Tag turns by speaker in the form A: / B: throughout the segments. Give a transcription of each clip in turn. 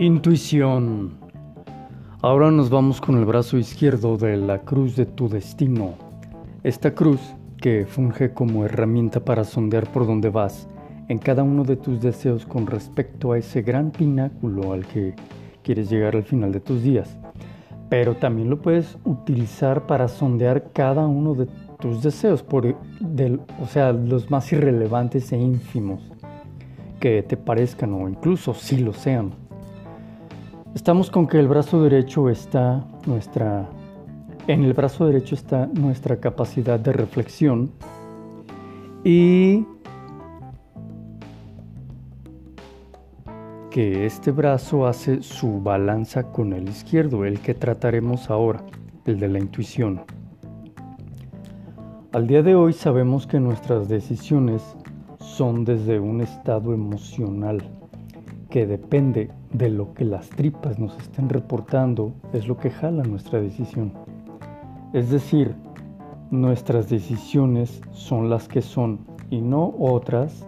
A: Intuición. Ahora nos vamos con el brazo izquierdo de la cruz de tu destino. Esta cruz, que funge como herramienta para sondear por dónde vas en cada uno de tus deseos con respecto a ese gran pináculo al que quieres llegar al final de tus días. Pero también lo puedes utilizar para sondear cada uno de tus deseos, por del, o sea, los más irrelevantes e ínfimos que te parezcan o incluso si lo sean. Estamos con que el brazo derecho está nuestra en el brazo derecho está nuestra capacidad de reflexión y que este brazo hace su balanza con el izquierdo, el que trataremos ahora, el de la intuición. Al día de hoy sabemos que nuestras decisiones son desde un estado emocional que depende de lo que las tripas nos estén reportando, es lo que jala nuestra decisión. Es decir, nuestras decisiones son las que son y no otras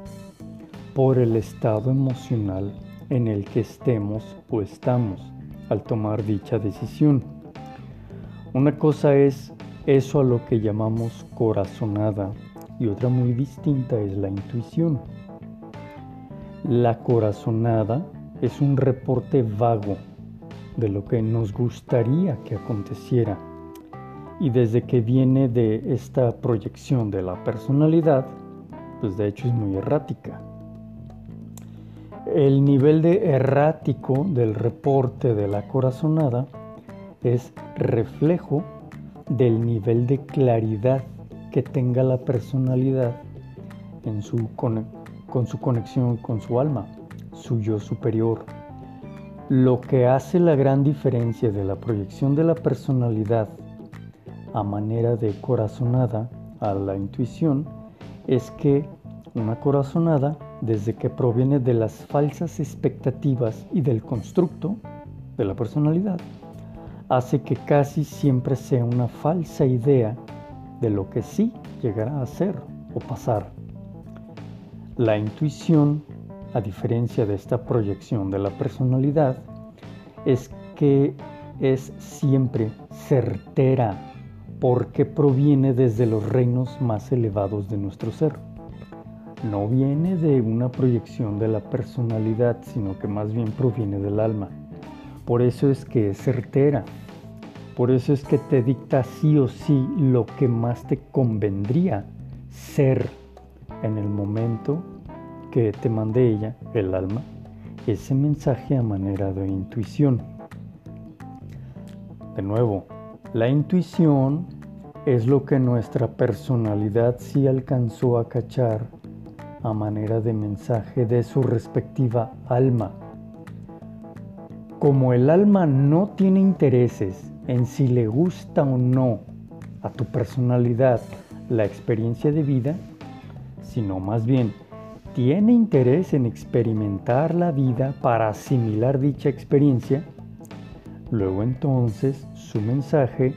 A: por el estado emocional en el que estemos o estamos al tomar dicha decisión. Una cosa es eso a lo que llamamos corazonada y otra muy distinta es la intuición. La corazonada es un reporte vago de lo que nos gustaría que aconteciera y desde que viene de esta proyección de la personalidad, pues de hecho es muy errática. El nivel de errático del reporte de la corazonada es reflejo del nivel de claridad que tenga la personalidad en su con su conexión con su alma, su yo superior. Lo que hace la gran diferencia de la proyección de la personalidad a manera de corazonada a la intuición es que una corazonada, desde que proviene de las falsas expectativas y del constructo de la personalidad, hace que casi siempre sea una falsa idea de lo que sí llegará a ser o pasar. La intuición, a diferencia de esta proyección de la personalidad, es que es siempre certera porque proviene desde los reinos más elevados de nuestro ser. No viene de una proyección de la personalidad, sino que más bien proviene del alma. Por eso es que es certera. Por eso es que te dicta sí o sí lo que más te convendría ser en el momento que te mande ella, el alma, ese mensaje a manera de intuición. De nuevo, la intuición es lo que nuestra personalidad sí alcanzó a cachar a manera de mensaje de su respectiva alma. Como el alma no tiene intereses en si le gusta o no a tu personalidad la experiencia de vida, sino más bien tiene interés en experimentar la vida para asimilar dicha experiencia, luego entonces su mensaje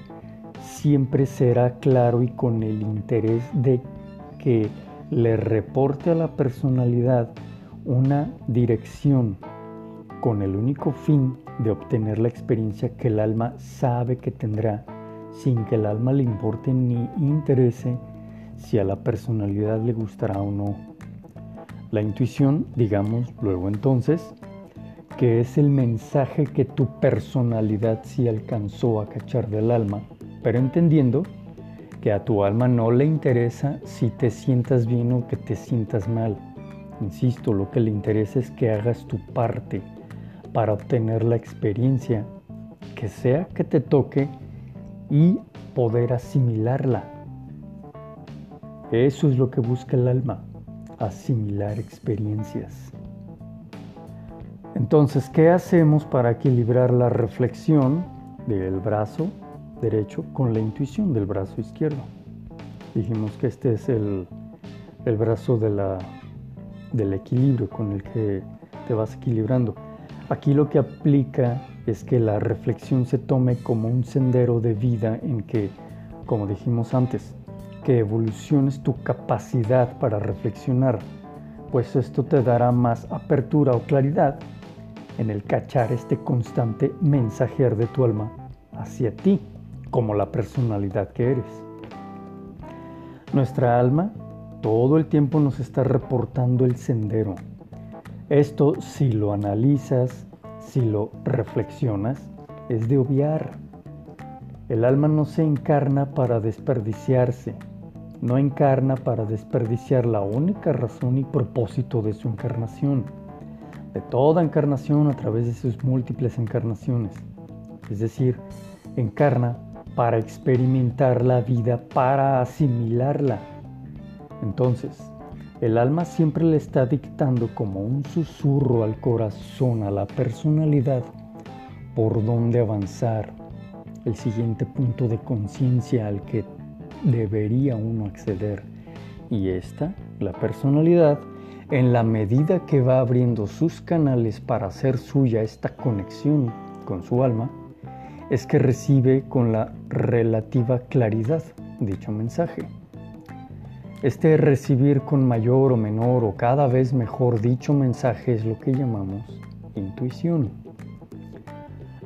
A: siempre será claro y con el interés de que le reporte a la personalidad una dirección con el único fin de obtener la experiencia que el alma sabe que tendrá sin que el alma le importe ni interese si a la personalidad le gustará o no. La intuición, digamos luego entonces, que es el mensaje que tu personalidad sí alcanzó a cachar del alma, pero entendiendo que a tu alma no le interesa si te sientas bien o que te sientas mal. Insisto, lo que le interesa es que hagas tu parte para obtener la experiencia que sea que te toque y poder asimilarla eso es lo que busca el alma, asimilar experiencias. Entonces, ¿qué hacemos para equilibrar la reflexión del brazo derecho con la intuición del brazo izquierdo? Dijimos que este es el, brazo del equilibrio con el que te vas equilibrando. Aquí lo que aplica es que la reflexión se tome como un sendero de vida en que, como dijimos antes, que evoluciones tu capacidad para reflexionar, pues esto te dará más apertura o claridad en el cachar este constante mensajer de tu alma hacia ti, como la personalidad que eres. Nuestra alma todo el tiempo nos está reportando el sendero. Esto si lo analizas, si lo reflexionas, es de obviar. El alma no se encarna para desperdiciarse, no encarna para desperdiciar la única razón y propósito de su encarnación, de toda encarnación a través de sus múltiples encarnaciones. Es decir, encarna para experimentar la vida, para asimilarla. Entonces, el alma siempre le está dictando como un susurro al corazón, a la personalidad, por dónde avanzar, el siguiente punto de conciencia al que debería uno acceder. Y esta, la personalidad, en la medida que va abriendo sus canales para hacer suya esta conexión con su alma, es que recibe con la relativa claridad dicho mensaje. Este recibir con mayor o menor o cada vez mejor dicho mensaje es lo que llamamos intuición.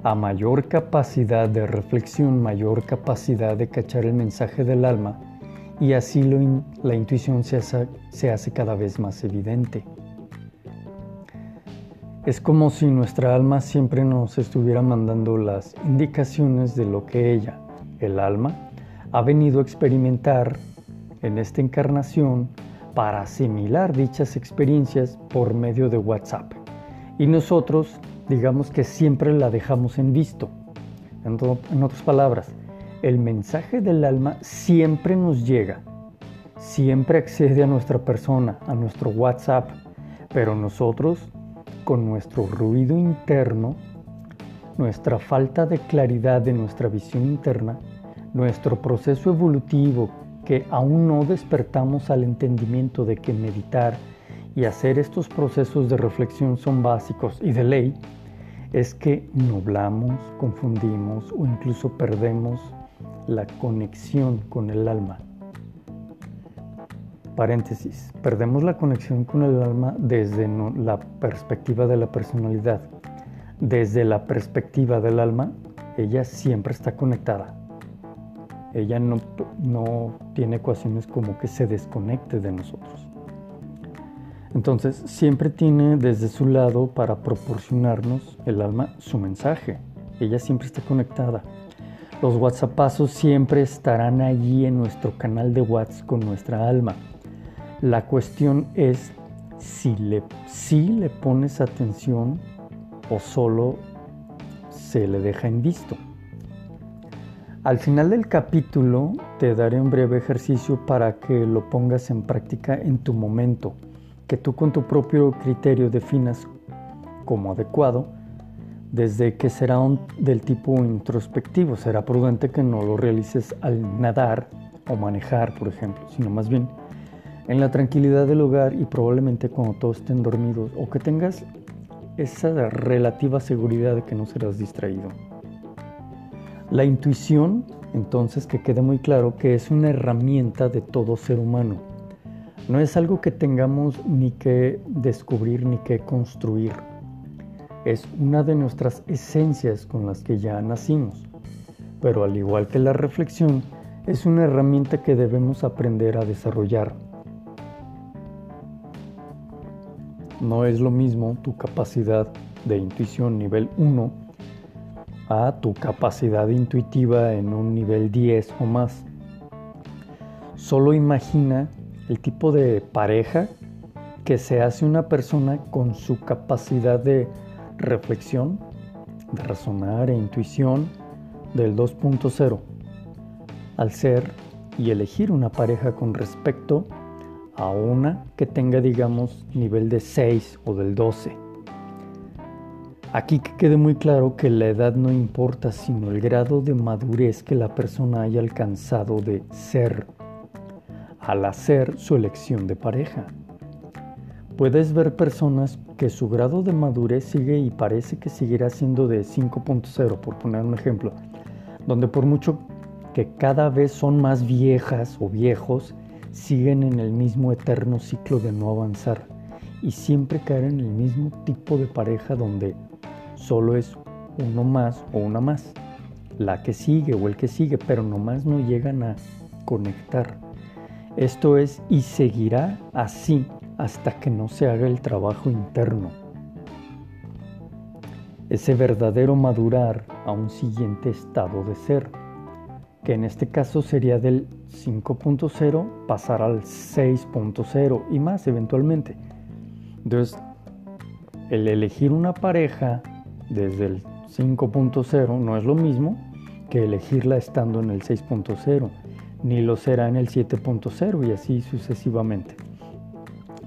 A: A mayor capacidad de reflexión, mayor capacidad de cachar el mensaje del alma y así la intuición se se hace cada vez más evidente. Es como si nuestra alma siempre nos estuviera mandando las indicaciones de lo que ella, el alma, ha venido a experimentar en esta encarnación para asimilar dichas experiencias por medio de WhatsApp. Y nosotros, digamos que siempre la dejamos en visto. En, otras palabras, el mensaje del alma siempre nos llega, siempre accede a nuestra persona, a nuestro WhatsApp, pero nosotros con nuestro ruido interno, nuestra falta de claridad de nuestra visión interna, nuestro proceso evolutivo que aún no despertamos al entendimiento de que meditar y hacer estos procesos de reflexión son básicos y de ley, es que nublamos, confundimos o incluso perdemos la conexión con el alma Paréntesis. Perdemos la conexión con el alma desde la perspectiva de la personalidad. Desde la perspectiva del alma, ella siempre está conectada. Ella no, no tiene ecuaciones como que se desconecte de nosotros. Entonces, siempre tiene desde su lado para proporcionarnos el alma su mensaje. Ella siempre está conectada. Los WhatsAppazos siempre estarán allí en nuestro canal de WhatsApp con nuestra alma. La cuestión es si le, si le pones atención o solo se le deja en visto. Al final del capítulo te daré un breve ejercicio para que lo pongas en práctica en tu momento, que tú con tu propio criterio definas como adecuado, desde que será un, del tipo introspectivo. Será prudente que no lo realices al nadar o manejar, por ejemplo, sino más bien en la tranquilidad del hogar y probablemente cuando todos estén dormidos o que tengas esa relativa seguridad de que no serás distraído. La intuición, entonces, que quede muy claro que es una herramienta de todo ser humano. No es algo que tengamos ni que descubrir ni que construir. Es una de nuestras esencias con las que ya nacimos. Pero al igual que la reflexión, es una herramienta que debemos aprender a desarrollar No es lo mismo tu capacidad de intuición nivel 1 a tu capacidad intuitiva en un nivel 10 o más. Solo imagina el tipo de pareja que se hace una persona con su capacidad de reflexión, de razonar e intuición del 2.0 al ser y elegir una pareja con respecto a una que tenga, digamos, nivel de 6 o del 12. Aquí que quede muy claro que la edad no importa, sino el grado de madurez que la persona haya alcanzado de ser al hacer su elección de pareja. Puedes ver personas que su grado de madurez sigue y parece que seguirá siendo de 5.0, por poner un ejemplo, donde por mucho que cada vez son más viejas o viejos, siguen en el mismo eterno ciclo de no avanzar y siempre caer en el mismo tipo de pareja donde solo es uno más o una más, la que sigue o el que sigue, pero nomás no llegan a conectar. Esto es y seguirá así hasta que no se haga el trabajo interno. Ese verdadero madurar a un siguiente estado de ser, que en este caso sería del 5.0 pasar al 6.0 y más eventualmente. Entonces, el elegir una pareja desde el 5.0 no es lo mismo que elegirla estando en el 6.0, ni lo será en el 7.0 y así sucesivamente.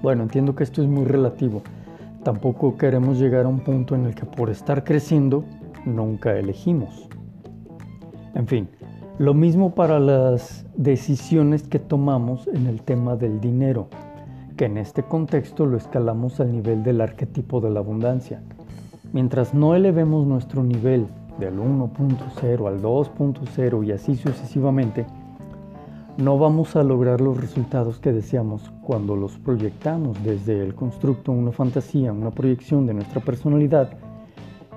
A: Bueno, entiendo que esto es muy relativo. Tampoco queremos llegar a un punto en el que por estar creciendo nunca elegimos. En fin, lo mismo para las decisiones que tomamos en el tema del dinero, que en este contexto lo escalamos al nivel del arquetipo de la abundancia. Mientras no elevemos nuestro nivel del 1.0 al 2.0 y así sucesivamente, no vamos a lograr los resultados que deseamos cuando los proyectamos desde el constructo, una fantasía, una proyección de nuestra personalidad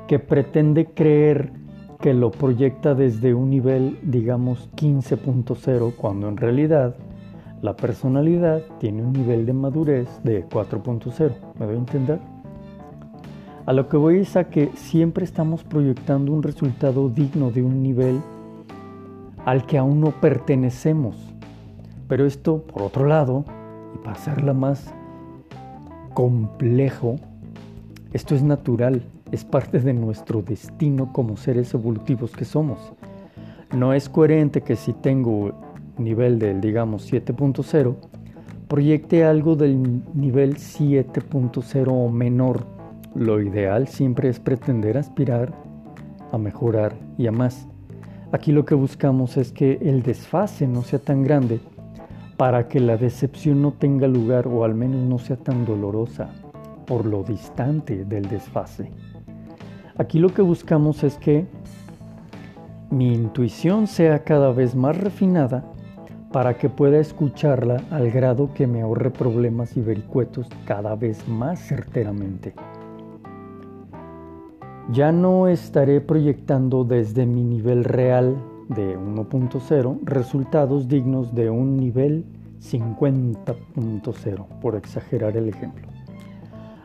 A: que pretende creer que lo proyecta desde un nivel, digamos, 15.0, cuando en realidad la personalidad tiene un nivel de madurez de 4.0. ¿Me doy a entender? A lo que voy es a que siempre estamos proyectando un resultado digno de un nivel al que aún no pertenecemos. Pero esto, por otro lado, y para hacerla más complejo, esto es natural, es parte de nuestro destino como seres evolutivos que somos. No es coherente que si tengo nivel del, digamos, 7.0, proyecte algo del nivel 7.0 o menor. Lo ideal siempre es pretender aspirar a mejorar y a más. Aquí lo que buscamos es que el desfase no sea tan grande para que la decepción no tenga lugar o al menos no sea tan dolorosa por lo distante del desfase. Aquí lo que buscamos es que mi intuición sea cada vez más refinada para que pueda escucharla al grado que me ahorre problemas y vericuetos cada vez más certeramente. Ya no estaré proyectando desde mi nivel real de 1.0 resultados dignos de un nivel 50.0, por exagerar el ejemplo.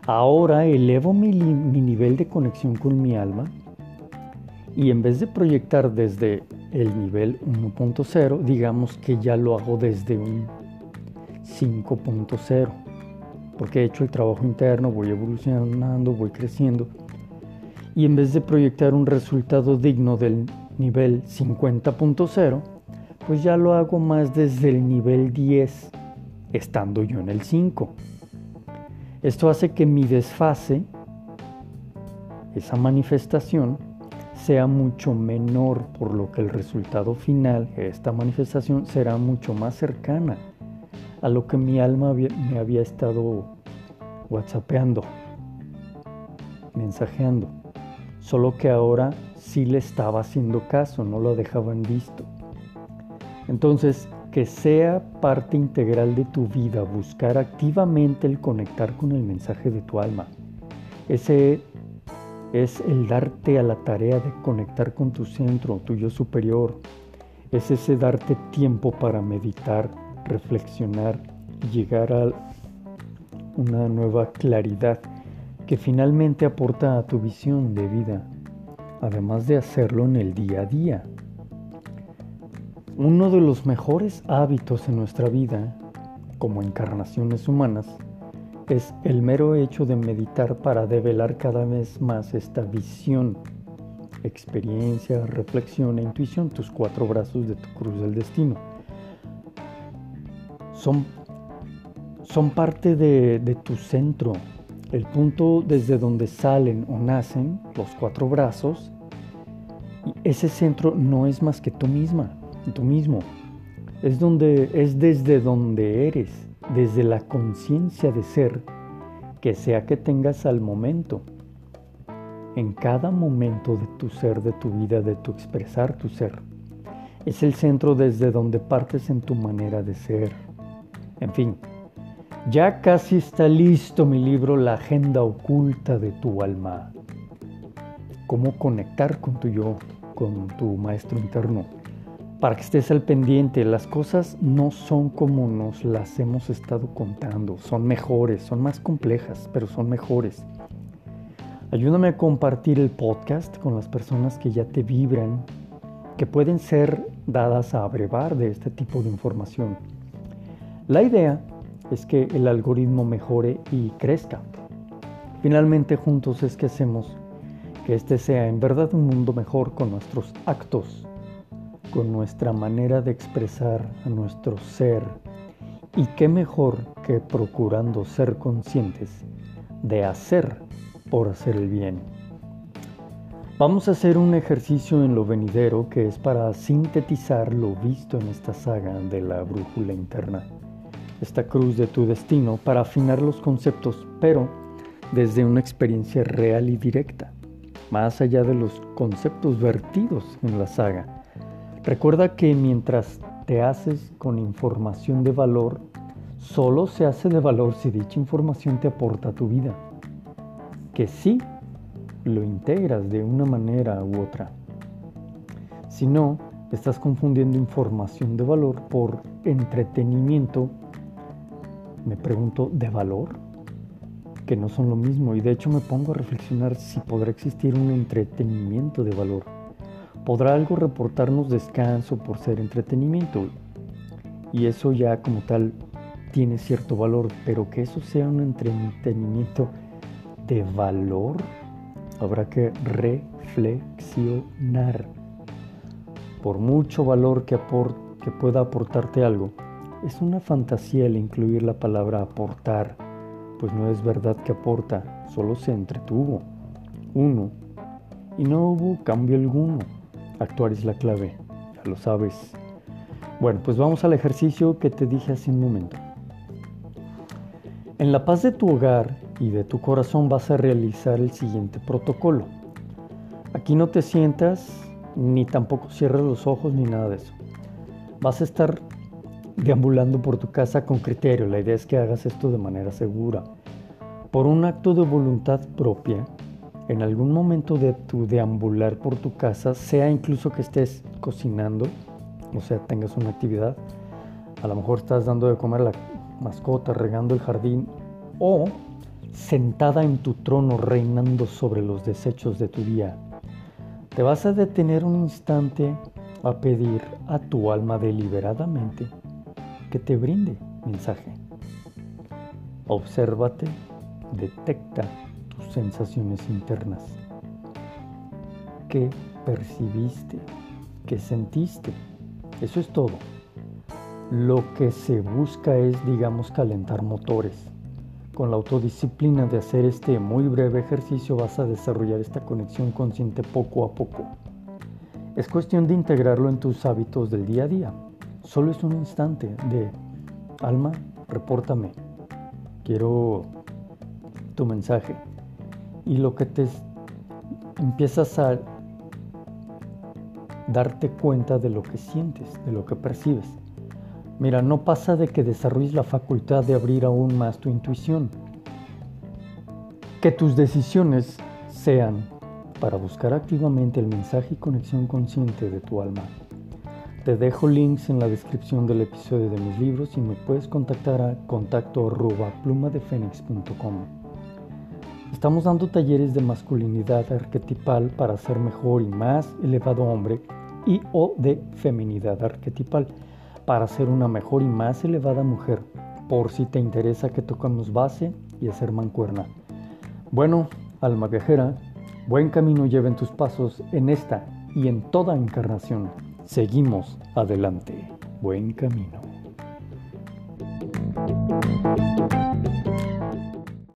A: Ahora elevo mi, mi, nivel de conexión con mi alma y en vez de proyectar desde el nivel 1.0, digamos que ya lo hago desde un 5.0, porque he hecho el trabajo interno, voy evolucionando, voy creciendo y en vez de proyectar un resultado digno del nivel 50.0, pues ya lo hago más desde el nivel 10, estando yo en el 5. Esto hace que mi desfase, esa manifestación, sea mucho menor, por lo que el resultado final, esta manifestación, será mucho más cercana a lo que mi alma me había estado whatsappeando, mensajeando solo que ahora sí le estaba haciendo caso, no lo dejaban visto. Entonces, que sea parte integral de tu vida buscar activamente el conectar con el mensaje de tu alma. Ese es el darte a la tarea de conectar con tu centro, tu yo superior. Es ese darte tiempo para meditar, reflexionar y llegar a una nueva claridad que finalmente aporta a tu visión de vida, además de hacerlo en el día a día. Uno de los mejores hábitos en nuestra vida, como encarnaciones humanas, es el mero hecho de meditar para develar cada vez más esta visión, experiencia, reflexión e intuición, tus cuatro brazos de tu cruz del destino. Son, son parte de, de tu centro, el punto desde donde salen o nacen los cuatro brazos, ese centro no es más que tú misma, tú mismo. Es, donde, es desde donde eres, desde la conciencia de ser, que sea que tengas al momento. En cada momento de tu ser, de tu vida, de tu expresar tu ser. Es el centro desde donde partes en tu manera de ser. En fin, ya casi está listo mi libro La agenda oculta de tu alma. cómo conectar con tu yo, con tu maestro interno, para que estés al pendiente. Las cosas no son como nos las hemos estado contando, son mejores, son más complejas, pero son mejores. Ayúdame a compartir el podcast con las personas que ya te vibran, que pueden ser dadas a abrevar de este tipo de información. La idea es que el algoritmo mejore y crezca. Finalmente juntos es que hacemos que este sea en verdad un mundo mejor con nuestros actos, con nuestra manera de expresar a nuestro ser. Y qué mejor que procurando ser conscientes de hacer por hacer el bien. Vamos a hacer un ejercicio en lo venidero que es para sintetizar lo visto en esta saga de la brújula interna, esta cruz de tu destino para afinar los conceptos, pero desde una experiencia real y directa, más allá de los conceptos vertidos en la saga. Recuerda que mientras te haces con información de valor, solo se hace de valor si dicha información te aporta a tu vida que sí lo integras de una manera u otra. Si no, estás confundiendo información de valor por entretenimiento, me pregunto, ¿de valor? Que no son lo mismo y de hecho me pongo a reflexionar si podrá existir un entretenimiento de valor. ¿Podrá algo reportarnos descanso por ser entretenimiento? Y eso ya como tal tiene cierto valor, pero que eso sea un entretenimiento de valor, habrá que reflexionar. Por mucho valor que, que pueda aportarte algo, es una fantasía el incluir la palabra aportar, pues no es verdad que aporta, solo se entretuvo. Uno. Y no hubo cambio alguno. Actuar es la clave, ya lo sabes. Bueno, pues vamos al ejercicio que te dije hace un momento. En la paz de tu hogar y de tu corazón vas a realizar el siguiente protocolo. Aquí no te sientas ni tampoco cierres los ojos ni nada de eso. Vas a estar deambulando por tu casa con criterio. La idea es que hagas esto de manera segura. Por un acto de voluntad propia, en algún momento de tu deambular por tu casa, sea incluso que estés cocinando, o sea, tengas una actividad, a lo mejor estás dando de comer a la mascota, regando el jardín, o sentada en tu trono reinando sobre los desechos de tu día. Te vas a detener un instante a pedir a tu alma deliberadamente que te brinde mensaje. Obsérvate, detecta tus sensaciones internas. ¿Qué percibiste? ¿Qué sentiste? Eso es todo. Lo que se busca es, digamos, calentar motores con la autodisciplina de hacer este muy breve ejercicio vas a desarrollar esta conexión consciente poco a poco. Es cuestión de integrarlo en tus hábitos del día a día. Solo es un instante de, alma, repórtame. Quiero tu mensaje. Y lo que te empiezas a darte cuenta de lo que sientes, de lo que percibes. Mira, no pasa de que desarrolles la facultad de abrir aún más tu intuición. Que tus decisiones sean para buscar activamente el mensaje y conexión consciente de tu alma. Te dejo links en la descripción del episodio de mis libros y me puedes contactar a contacto Estamos dando talleres de masculinidad arquetipal para ser mejor y más elevado hombre y o de feminidad arquetipal para ser una mejor y más elevada mujer, por si te interesa que tocamos base y hacer mancuerna. Bueno, alma viajera, buen camino lleven tus pasos en esta y en toda encarnación. Seguimos adelante. Buen camino.